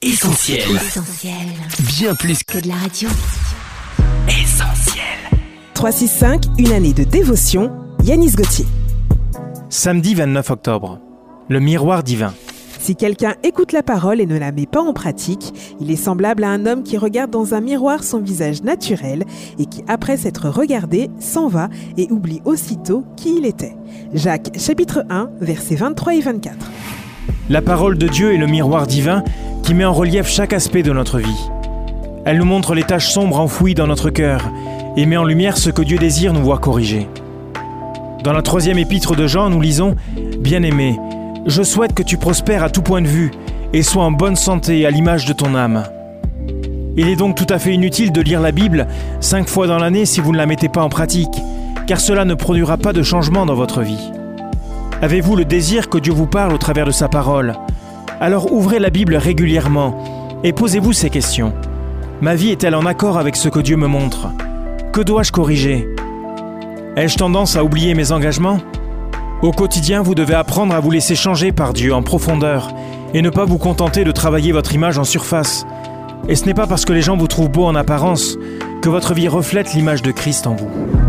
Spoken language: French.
Essentiel. Essentiel. Bien plus Que de la radio. qu'essentiel. 365, une année de dévotion, Yanis Gauthier. Samedi 29 octobre. Le miroir divin. Si quelqu'un écoute la parole et ne la met pas en pratique, il est semblable à un homme qui regarde dans un miroir son visage naturel et qui, après s'être regardé, s'en va et oublie aussitôt qui il était. Jacques chapitre 1, versets 23 et 24. La parole de Dieu est le miroir divin qui met en relief chaque aspect de notre vie. Elle nous montre les taches sombres enfouies dans notre cœur et met en lumière ce que Dieu désire nous voir corriger. Dans la troisième épître de Jean, nous lisons Bien-aimé, je souhaite que tu prospères à tout point de vue et sois en bonne santé à l'image de ton âme. Il est donc tout à fait inutile de lire la Bible cinq fois dans l'année si vous ne la mettez pas en pratique, car cela ne produira pas de changement dans votre vie. Avez-vous le désir que Dieu vous parle au travers de sa parole? Alors ouvrez la Bible régulièrement et posez-vous ces questions. Ma vie est-elle en accord avec ce que Dieu me montre? Que dois-je corriger? Ai-je tendance à oublier mes engagements? Au quotidien, vous devez apprendre à vous laisser changer par Dieu en profondeur et ne pas vous contenter de travailler votre image en surface. Et ce n'est pas parce que les gens vous trouvent beau en apparence que votre vie reflète l'image de Christ en vous.